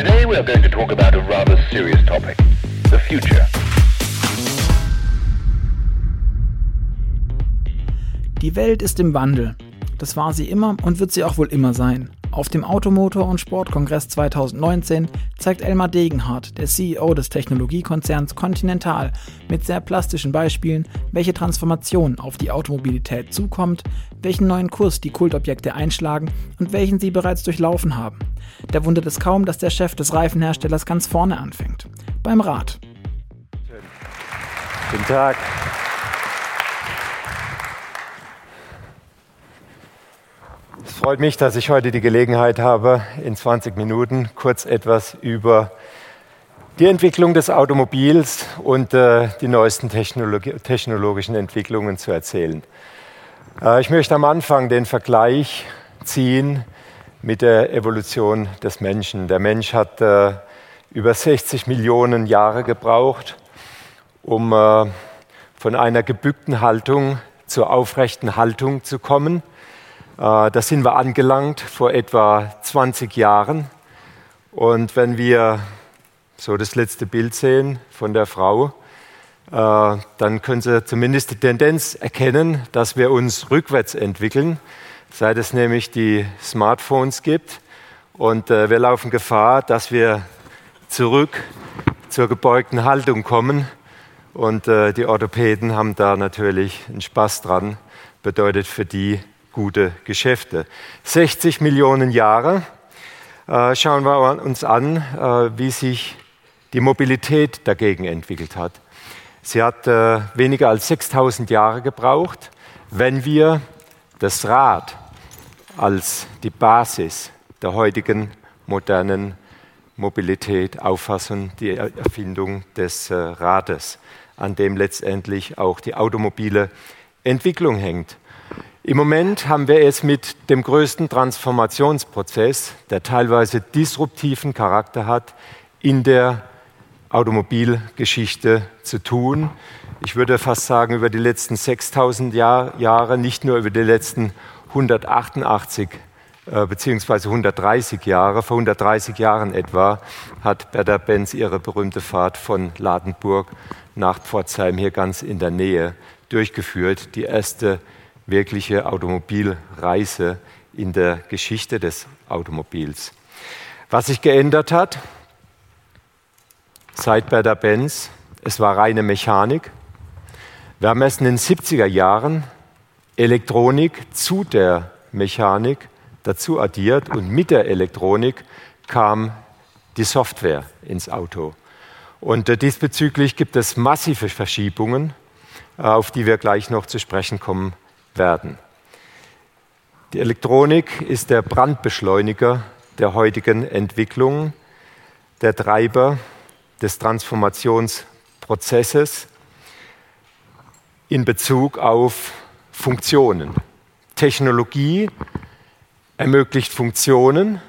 Today we are going to talk about a rather serious topic, the future. Die Welt ist im Wandel. Das war sie immer und wird sie auch wohl immer sein. Auf dem Automotor- und Sportkongress 2019 zeigt Elmar Degenhardt, der CEO des Technologiekonzerns Continental, mit sehr plastischen Beispielen, welche Transformation auf die Automobilität zukommt, welchen neuen Kurs die Kultobjekte einschlagen und welchen sie bereits durchlaufen haben. Da wundert es kaum, dass der Chef des Reifenherstellers ganz vorne anfängt. Beim Rad. Guten Tag. Freut mich, dass ich heute die Gelegenheit habe, in 20 Minuten kurz etwas über die Entwicklung des Automobils und äh, die neuesten Technologi technologischen Entwicklungen zu erzählen. Äh, ich möchte am Anfang den Vergleich ziehen mit der Evolution des Menschen. Der Mensch hat äh, über 60 Millionen Jahre gebraucht, um äh, von einer gebückten Haltung zur aufrechten Haltung zu kommen. Äh, da sind wir angelangt vor etwa 20 Jahren. Und wenn wir so das letzte Bild sehen von der Frau, äh, dann können Sie zumindest die Tendenz erkennen, dass wir uns rückwärts entwickeln, seit es nämlich die Smartphones gibt. Und äh, wir laufen Gefahr, dass wir zurück zur gebeugten Haltung kommen. Und die Orthopäden haben da natürlich einen Spaß dran. Bedeutet für die gute Geschäfte. 60 Millionen Jahre. Äh, schauen wir uns an, äh, wie sich die Mobilität dagegen entwickelt hat. Sie hat äh, weniger als 6000 Jahre gebraucht, wenn wir das Rad als die Basis der heutigen modernen Mobilität auffassen, die Erfindung des Rades, an dem letztendlich auch die automobile Entwicklung hängt. Im Moment haben wir es mit dem größten Transformationsprozess, der teilweise disruptiven Charakter hat, in der Automobilgeschichte zu tun. Ich würde fast sagen, über die letzten 6000 Jahr, Jahre, nicht nur über die letzten 188 äh, beziehungsweise 130 Jahre. Vor 130 Jahren etwa hat Bertha Benz ihre berühmte Fahrt von Ladenburg nach Pforzheim hier ganz in der Nähe durchgeführt. Die erste wirkliche Automobilreise in der Geschichte des Automobils. Was sich geändert hat seit Berda Benz, es war reine Mechanik. Wir haben erst in den 70er Jahren Elektronik zu der Mechanik dazu addiert und mit der Elektronik kam die Software ins Auto. Und äh, diesbezüglich gibt es massive Verschiebungen, äh, auf die wir gleich noch zu sprechen kommen werden. Die Elektronik ist der Brandbeschleuniger der heutigen Entwicklung, der Treiber des Transformationsprozesses in Bezug auf Funktionen. Technologie ermöglicht Funktionen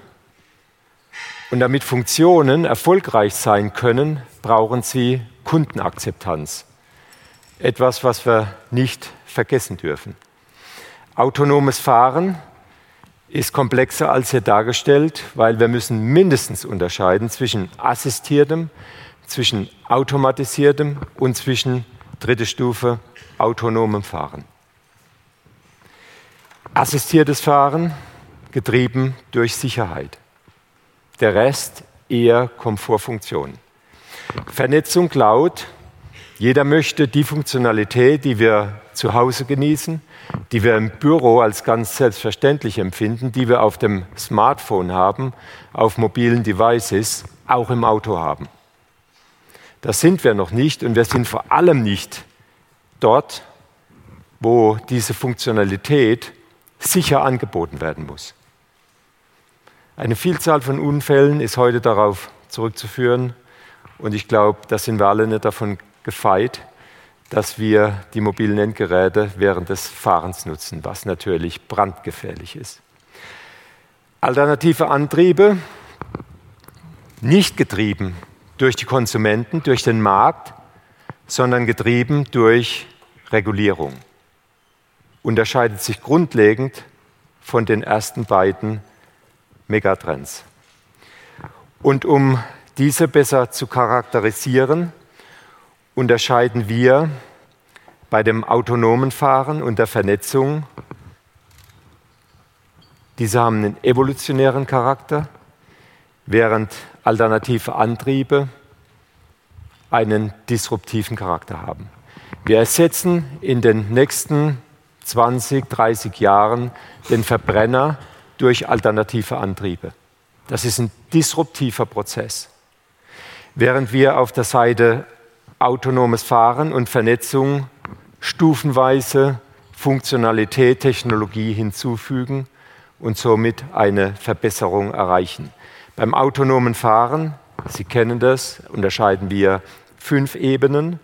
und damit Funktionen erfolgreich sein können, brauchen sie Kundenakzeptanz. Etwas, was wir nicht vergessen dürfen. Autonomes Fahren ist komplexer als hier dargestellt, weil wir müssen mindestens unterscheiden zwischen assistiertem, zwischen automatisiertem und zwischen dritte Stufe autonomem Fahren. Assistiertes Fahren getrieben durch Sicherheit. Der Rest eher Komfortfunktion. Vernetzung Cloud. Jeder möchte die Funktionalität, die wir zu Hause genießen, die wir im Büro als ganz selbstverständlich empfinden, die wir auf dem Smartphone haben, auf mobilen Devices, auch im Auto haben. Das sind wir noch nicht und wir sind vor allem nicht dort, wo diese Funktionalität sicher angeboten werden muss. Eine Vielzahl von Unfällen ist heute darauf zurückzuführen und ich glaube, da sind wir alle nicht davon gefeit, dass wir die mobilen Endgeräte während des Fahrens nutzen, was natürlich brandgefährlich ist. Alternative Antriebe, nicht getrieben durch die Konsumenten, durch den Markt, sondern getrieben durch Regulierung. Unterscheidet sich grundlegend von den ersten beiden Megatrends. Und um diese besser zu charakterisieren, unterscheiden wir bei dem autonomen Fahren und der Vernetzung. Diese haben einen evolutionären Charakter, während alternative Antriebe einen disruptiven Charakter haben. Wir ersetzen in den nächsten 20, 30 Jahren den Verbrenner durch alternative Antriebe. Das ist ein disruptiver Prozess. Während wir auf der Seite autonomes Fahren und Vernetzung stufenweise Funktionalität, Technologie hinzufügen und somit eine Verbesserung erreichen. Beim autonomen Fahren, Sie kennen das, unterscheiden wir fünf Ebenen.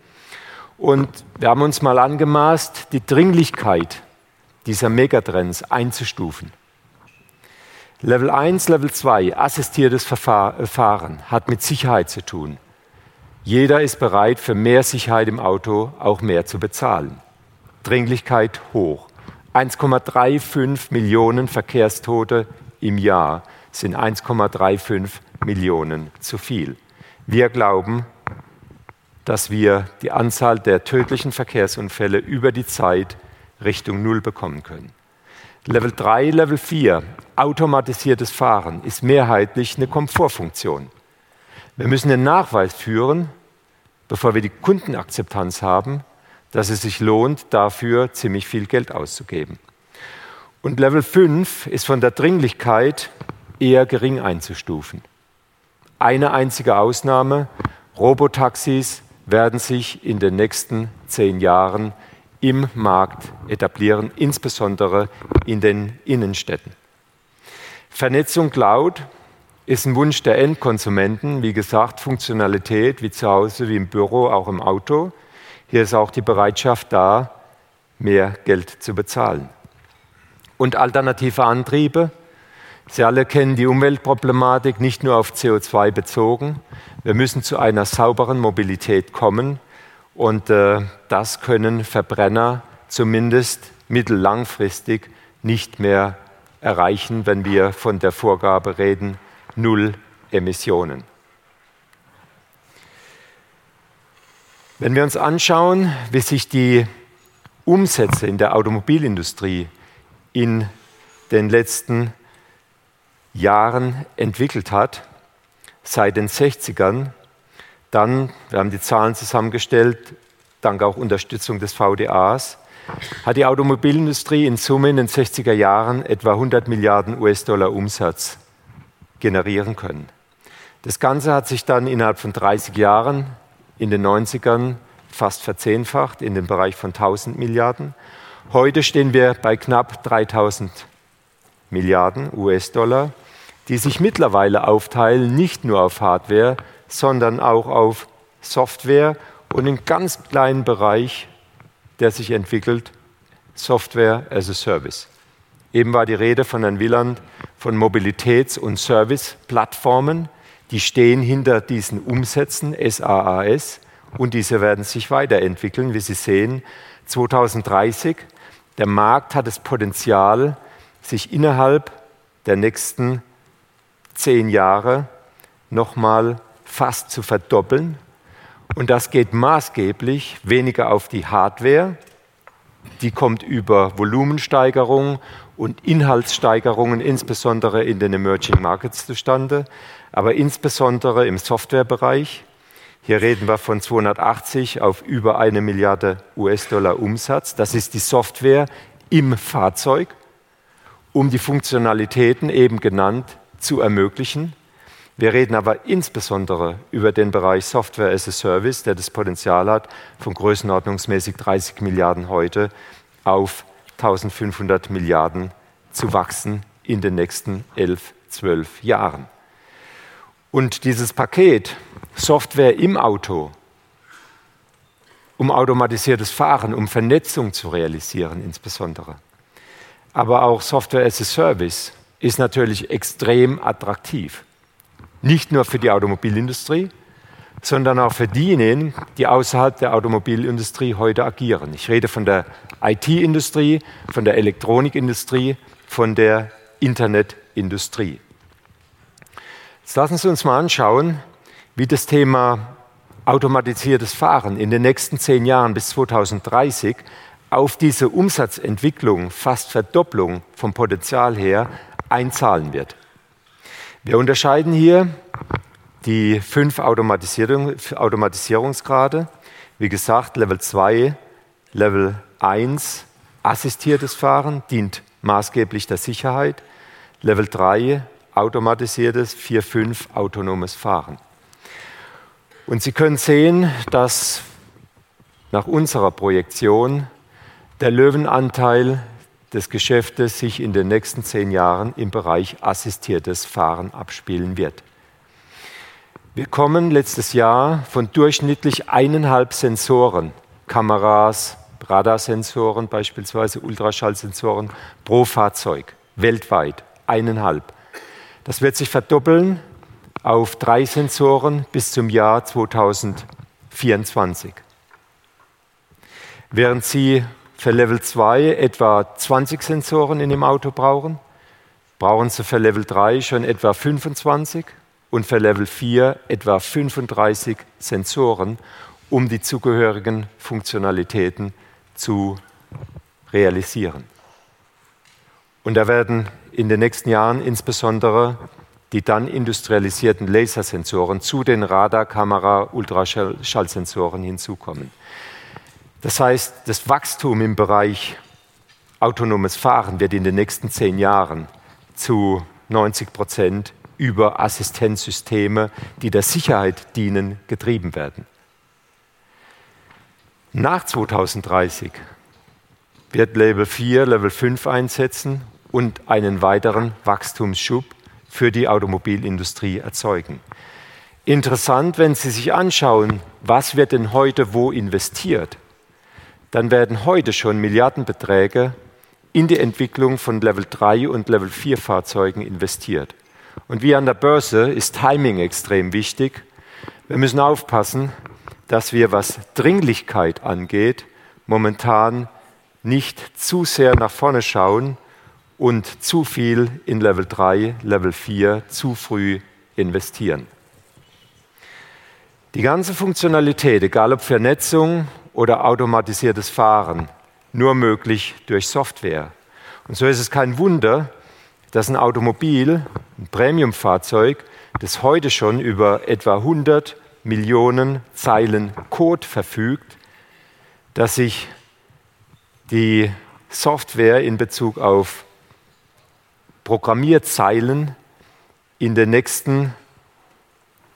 Und wir haben uns mal angemaßt, die Dringlichkeit dieser Megatrends einzustufen. Level 1, Level 2, assistiertes Fahren, hat mit Sicherheit zu tun. Jeder ist bereit, für mehr Sicherheit im Auto auch mehr zu bezahlen. Dringlichkeit hoch. 1,35 Millionen Verkehrstote im Jahr sind 1,35 Millionen zu viel. Wir glauben, dass wir die Anzahl der tödlichen Verkehrsunfälle über die Zeit Richtung Null bekommen können. Level 3, Level 4, automatisiertes Fahren ist mehrheitlich eine Komfortfunktion. Wir müssen den Nachweis führen, bevor wir die Kundenakzeptanz haben, dass es sich lohnt, dafür ziemlich viel Geld auszugeben. Und Level 5 ist von der Dringlichkeit eher gering einzustufen. Eine einzige Ausnahme, Robotaxis werden sich in den nächsten zehn Jahren im Markt etablieren, insbesondere in den Innenstädten. Vernetzung Cloud ist ein Wunsch der Endkonsumenten. Wie gesagt, Funktionalität wie zu Hause, wie im Büro, auch im Auto. Hier ist auch die Bereitschaft da, mehr Geld zu bezahlen. Und alternative Antriebe. Sie alle kennen die Umweltproblematik nicht nur auf CO2 bezogen. Wir müssen zu einer sauberen Mobilität kommen. Und äh, das können Verbrenner zumindest mittellangfristig nicht mehr erreichen, wenn wir von der Vorgabe reden, null Emissionen. Wenn wir uns anschauen, wie sich die Umsätze in der Automobilindustrie in den letzten Jahren entwickelt hat, seit den 60ern, dann, wir haben die Zahlen zusammengestellt, dank auch Unterstützung des VDAs, hat die Automobilindustrie in Summe in den 60er Jahren etwa 100 Milliarden US-Dollar Umsatz generieren können. Das Ganze hat sich dann innerhalb von 30 Jahren in den 90ern fast verzehnfacht in den Bereich von 1000 Milliarden. Heute stehen wir bei knapp 3000 Milliarden US-Dollar, die sich mittlerweile aufteilen, nicht nur auf Hardware, sondern auch auf Software und einen ganz kleinen Bereich, der sich entwickelt, Software as a Service. Eben war die Rede von Herrn Wieland von Mobilitäts- und Service-Plattformen, die stehen hinter diesen Umsätzen SaaS und diese werden sich weiterentwickeln, wie Sie sehen. 2030, der Markt hat das Potenzial, sich innerhalb der nächsten zehn Jahre nochmal fast zu verdoppeln. Und das geht maßgeblich weniger auf die Hardware, die kommt über Volumensteigerung und Inhaltssteigerungen, insbesondere in den Emerging Markets zustande, aber insbesondere im Softwarebereich. Hier reden wir von 280 auf über eine Milliarde US-Dollar Umsatz. Das ist die Software im Fahrzeug, um die Funktionalitäten eben genannt zu ermöglichen. Wir reden aber insbesondere über den Bereich Software as a Service, der das Potenzial hat, von größenordnungsmäßig 30 Milliarden heute auf 1500 Milliarden zu wachsen in den nächsten elf, zwölf Jahren. Und dieses Paket Software im Auto, um automatisiertes Fahren, um Vernetzung zu realisieren insbesondere, aber auch Software as a Service ist natürlich extrem attraktiv. Nicht nur für die Automobilindustrie, sondern auch für diejenigen, die außerhalb der Automobilindustrie heute agieren. Ich rede von der IT-Industrie, von der Elektronikindustrie, von der Internetindustrie. Jetzt lassen Sie uns mal anschauen, wie das Thema automatisiertes Fahren in den nächsten zehn Jahren bis 2030 auf diese Umsatzentwicklung, fast Verdopplung vom Potenzial her, einzahlen wird. Wir unterscheiden hier die fünf Automatisierung, Automatisierungsgrade. Wie gesagt, Level 2, Level 1, assistiertes Fahren, dient maßgeblich der Sicherheit. Level 3, automatisiertes, 4, 5, autonomes Fahren. Und Sie können sehen, dass nach unserer Projektion der Löwenanteil des Geschäftes sich in den nächsten zehn Jahren im Bereich assistiertes Fahren abspielen wird. Wir kommen letztes Jahr von durchschnittlich eineinhalb Sensoren, Kameras, Radarsensoren, beispielsweise Ultraschallsensoren pro Fahrzeug, weltweit, eineinhalb. Das wird sich verdoppeln auf drei Sensoren bis zum Jahr 2024. Während Sie für Level 2 etwa 20 Sensoren in dem Auto brauchen, brauchen Sie für Level 3 schon etwa 25 und für Level 4 etwa 35 Sensoren, um die zugehörigen Funktionalitäten zu realisieren. Und da werden in den nächsten Jahren insbesondere die dann industrialisierten Lasersensoren zu den Radarkamera, Ultraschallsensoren hinzukommen. Das heißt, das Wachstum im Bereich autonomes Fahren wird in den nächsten zehn Jahren zu 90 Prozent über Assistenzsysteme, die der Sicherheit dienen, getrieben werden. Nach 2030 wird Level 4, Level 5 einsetzen und einen weiteren Wachstumsschub für die Automobilindustrie erzeugen. Interessant, wenn Sie sich anschauen, was wird denn heute wo investiert, dann werden heute schon Milliardenbeträge in die Entwicklung von Level 3 und Level 4 Fahrzeugen investiert. Und wie an der Börse ist Timing extrem wichtig. Wir müssen aufpassen, dass wir, was Dringlichkeit angeht, momentan nicht zu sehr nach vorne schauen und zu viel in Level 3, Level 4 zu früh investieren. Die ganze Funktionalität, egal ob Vernetzung oder automatisiertes Fahren, nur möglich durch Software. Und so ist es kein Wunder, dass ein Automobil, ein Premiumfahrzeug, das heute schon über etwa 100 Millionen Zeilen Code verfügt, dass sich die Software in Bezug auf Programmierzeilen in den nächsten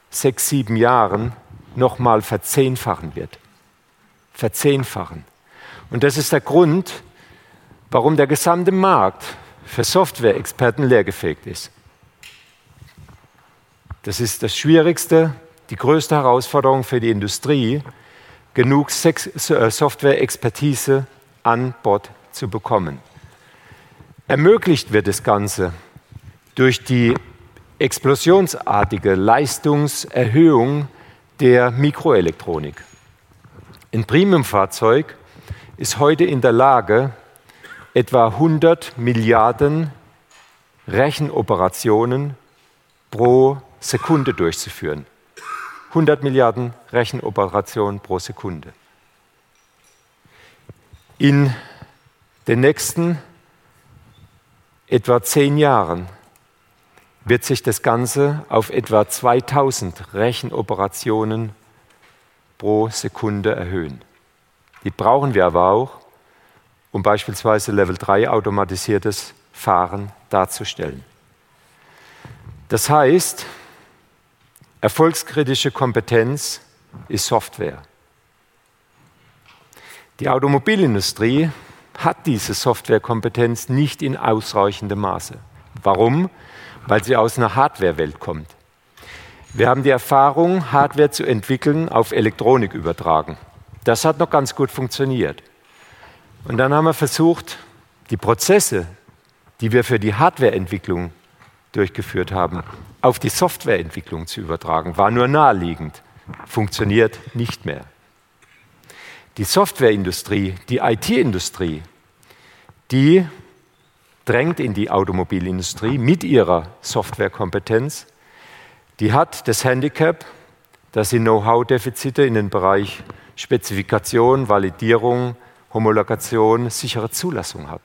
sechs, sieben Jahren nochmal verzehnfachen wird. Verzehnfachen. Und das ist der Grund, warum der gesamte Markt für Software-Experten leergefegt ist. Das ist das Schwierigste, die größte Herausforderung für die Industrie, genug äh, Software-Expertise an Bord zu bekommen. Ermöglicht wird das Ganze durch die explosionsartige Leistungserhöhung der Mikroelektronik. Ein Premiumfahrzeug ist heute in der Lage, etwa 100 Milliarden Rechenoperationen pro Sekunde durchzuführen. 100 Milliarden Rechenoperationen pro Sekunde. In den nächsten etwa zehn Jahren wird sich das Ganze auf etwa 2000 Rechenoperationen pro Sekunde erhöhen. Die brauchen wir aber auch, um beispielsweise Level 3 automatisiertes Fahren darzustellen. Das heißt, erfolgskritische Kompetenz ist Software. Die Automobilindustrie hat diese Softwarekompetenz nicht in ausreichendem Maße. Warum? Weil sie aus einer Hardware-Welt kommt. Wir haben die Erfahrung, Hardware zu entwickeln, auf Elektronik übertragen. Das hat noch ganz gut funktioniert. Und dann haben wir versucht, die Prozesse, die wir für die Hardwareentwicklung durchgeführt haben, auf die Softwareentwicklung zu übertragen. War nur naheliegend, funktioniert nicht mehr. Die Softwareindustrie, die IT-Industrie, die drängt in die Automobilindustrie mit ihrer Softwarekompetenz. Die hat das Handicap, dass sie Know-how-Defizite in den Bereich Spezifikation, Validierung, Homologation, sichere Zulassung hat.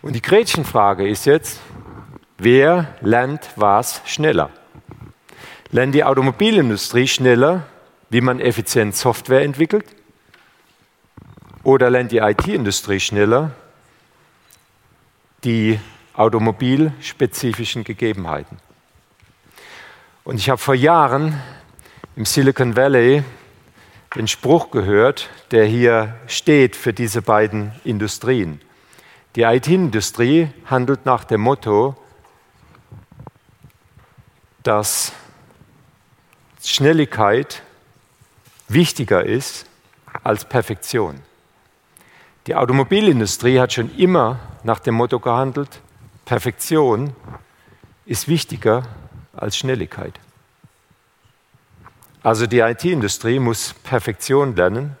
Und die Gretchenfrage ist jetzt, wer lernt was schneller? Lernt die Automobilindustrie schneller, wie man effizient Software entwickelt? Oder lernt die IT-Industrie schneller die automobilspezifischen Gegebenheiten? Und ich habe vor Jahren im Silicon Valley den Spruch gehört, der hier steht für diese beiden Industrien. Die IT-Industrie handelt nach dem Motto, dass Schnelligkeit wichtiger ist als Perfektion. Die Automobilindustrie hat schon immer nach dem Motto gehandelt, Perfektion ist wichtiger als Schnelligkeit. Also die IT-Industrie muss Perfektion lernen,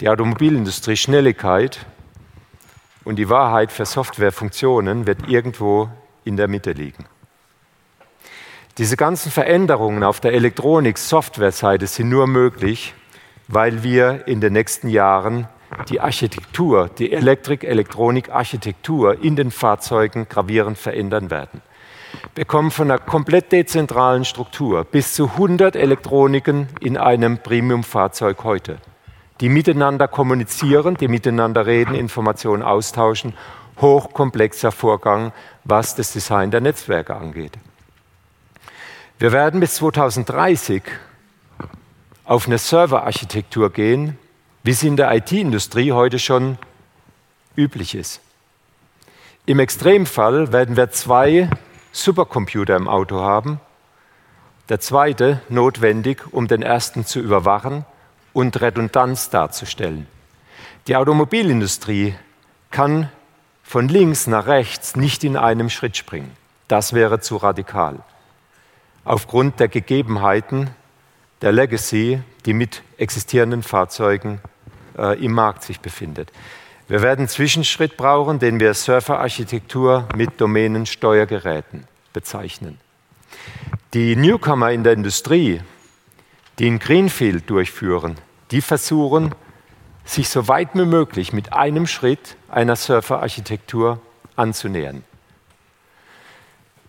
die Automobilindustrie Schnelligkeit und die Wahrheit für Softwarefunktionen wird irgendwo in der Mitte liegen. Diese ganzen Veränderungen auf der Elektronik-Software-Seite sind nur möglich, weil wir in den nächsten Jahren die Architektur, die Elektrik-Elektronik-Architektur in den Fahrzeugen gravierend verändern werden. Wir kommen von einer komplett dezentralen Struktur bis zu 100 Elektroniken in einem Premium-Fahrzeug heute, die miteinander kommunizieren, die miteinander reden, Informationen austauschen. Hochkomplexer Vorgang, was das Design der Netzwerke angeht. Wir werden bis 2030 auf eine Serverarchitektur gehen, wie sie in der IT-Industrie heute schon üblich ist. Im Extremfall werden wir zwei Supercomputer im Auto haben, der zweite notwendig, um den ersten zu überwachen und Redundanz darzustellen. Die Automobilindustrie kann von links nach rechts nicht in einem Schritt springen. Das wäre zu radikal. Aufgrund der Gegebenheiten der Legacy, die mit existierenden Fahrzeugen äh, im Markt sich befindet. Wir werden einen Zwischenschritt brauchen, den wir Surferarchitektur mit Domänensteuergeräten bezeichnen. Die Newcomer in der Industrie, die in Greenfield durchführen, die versuchen, sich so weit wie möglich mit einem Schritt einer Surferarchitektur anzunähern.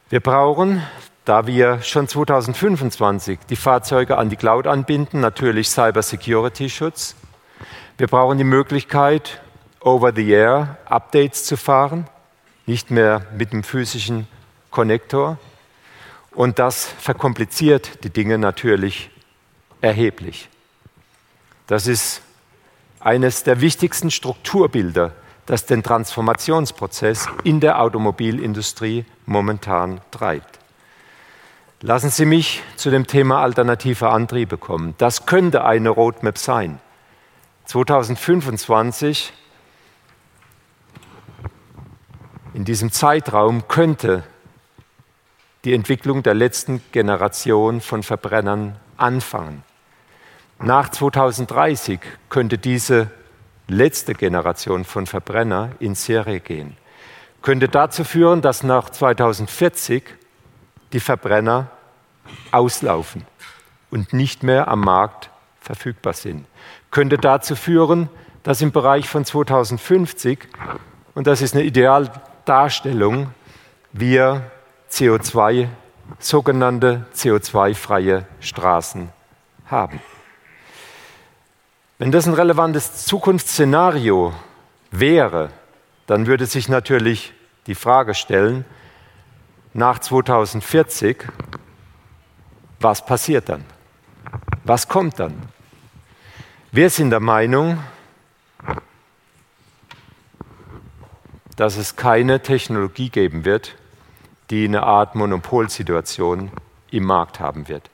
Wir brauchen, da wir schon 2025 die Fahrzeuge an die Cloud anbinden, natürlich Cybersecurity-Schutz. Wir brauchen die Möglichkeit, Over-the-Air-Updates zu fahren, nicht mehr mit dem physischen Konnektor. Und das verkompliziert die Dinge natürlich erheblich. Das ist eines der wichtigsten Strukturbilder, das den Transformationsprozess in der Automobilindustrie momentan treibt. Lassen Sie mich zu dem Thema alternative Antriebe kommen. Das könnte eine Roadmap sein. 2025 In diesem Zeitraum könnte die Entwicklung der letzten Generation von Verbrennern anfangen. Nach 2030 könnte diese letzte Generation von Verbrenner in Serie gehen. Könnte dazu führen, dass nach 2040 die Verbrenner auslaufen und nicht mehr am Markt verfügbar sind. Könnte dazu führen, dass im Bereich von 2050, und das ist eine Ideal Darstellung wir CO2, sogenannte CO2-freie Straßen haben. Wenn das ein relevantes Zukunftsszenario wäre, dann würde sich natürlich die Frage stellen, nach 2040, was passiert dann? Was kommt dann? Wir sind der Meinung, dass es keine Technologie geben wird, die eine Art Monopolsituation im Markt haben wird.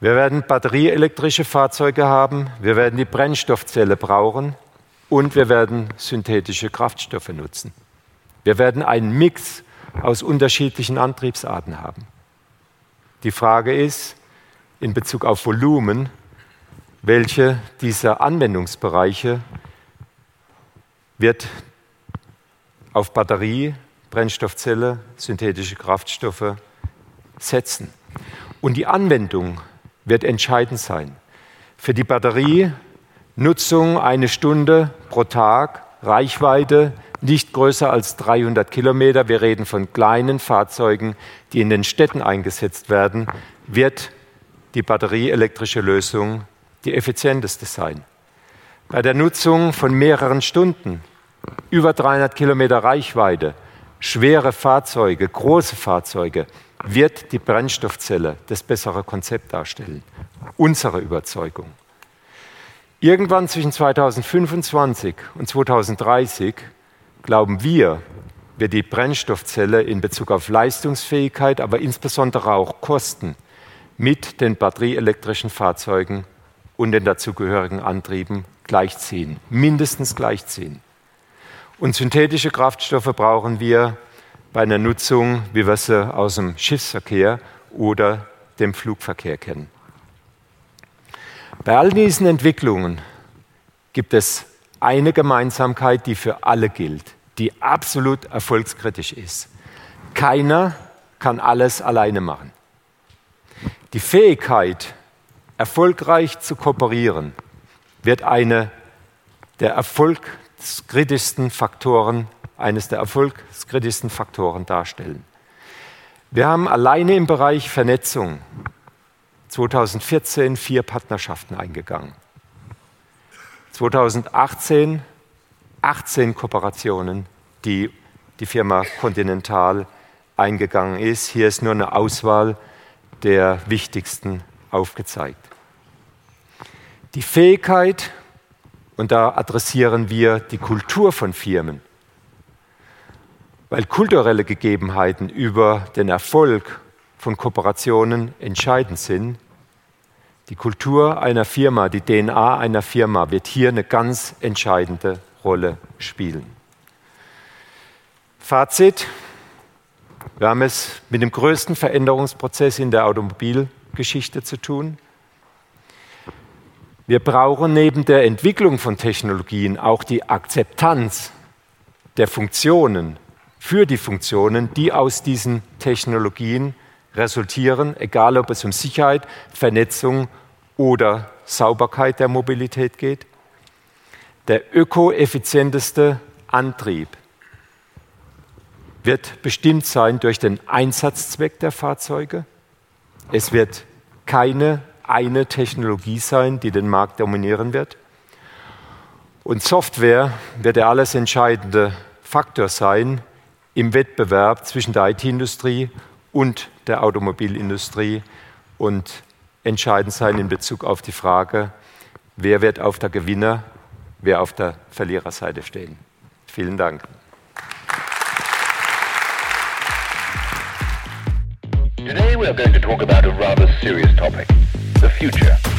Wir werden batterieelektrische Fahrzeuge haben, wir werden die Brennstoffzelle brauchen und wir werden synthetische Kraftstoffe nutzen. Wir werden einen Mix aus unterschiedlichen Antriebsarten haben. Die Frage ist in Bezug auf Volumen, welche dieser Anwendungsbereiche wird auf Batterie, Brennstoffzelle, synthetische Kraftstoffe setzen. Und die Anwendung wird entscheidend sein. Für die Batterie Nutzung eine Stunde pro Tag, Reichweite nicht größer als 300 Kilometer. Wir reden von kleinen Fahrzeugen, die in den Städten eingesetzt werden, wird die batterieelektrische Lösung die effizienteste sein. Bei der Nutzung von mehreren Stunden, über 300 Kilometer Reichweite, schwere Fahrzeuge, große Fahrzeuge, wird die Brennstoffzelle das bessere Konzept darstellen. Unsere Überzeugung. Irgendwann zwischen 2025 und 2030 glauben wir, wird die Brennstoffzelle in Bezug auf Leistungsfähigkeit, aber insbesondere auch Kosten mit den batterieelektrischen Fahrzeugen und den dazugehörigen Antrieben gleichziehen, mindestens gleichziehen. Und synthetische Kraftstoffe brauchen wir bei einer Nutzung, wie wir sie aus dem Schiffsverkehr oder dem Flugverkehr kennen. Bei all diesen Entwicklungen gibt es eine Gemeinsamkeit, die für alle gilt, die absolut erfolgskritisch ist. Keiner kann alles alleine machen. Die Fähigkeit, erfolgreich zu kooperieren, wird eine der erfolgskritischsten Faktoren, eines der erfolgskritischsten Faktoren darstellen. Wir haben alleine im Bereich Vernetzung 2014 vier Partnerschaften eingegangen. 2018 18 Kooperationen, die die Firma Continental eingegangen ist. Hier ist nur eine Auswahl der wichtigsten aufgezeigt. Die Fähigkeit, und da adressieren wir die Kultur von Firmen, weil kulturelle Gegebenheiten über den Erfolg von Kooperationen entscheidend sind. Die Kultur einer Firma, die DNA einer Firma wird hier eine ganz entscheidende Rolle spielen. Fazit. Wir haben es mit dem größten Veränderungsprozess in der Automobilgeschichte zu tun. Wir brauchen neben der Entwicklung von Technologien auch die Akzeptanz der Funktionen für die Funktionen, die aus diesen Technologien resultieren, egal ob es um Sicherheit, Vernetzung oder Sauberkeit der Mobilität geht. Der ökoeffizienteste Antrieb wird bestimmt sein durch den Einsatzzweck der Fahrzeuge. Es wird keine eine Technologie sein, die den Markt dominieren wird. Und Software wird der alles entscheidende Faktor sein im Wettbewerb zwischen der IT-Industrie und der Automobilindustrie und entscheidend sein in Bezug auf die Frage, wer wird auf der Gewinner, wer auf der Verliererseite stehen. Vielen Dank. we are going to talk about a rather serious topic, the future.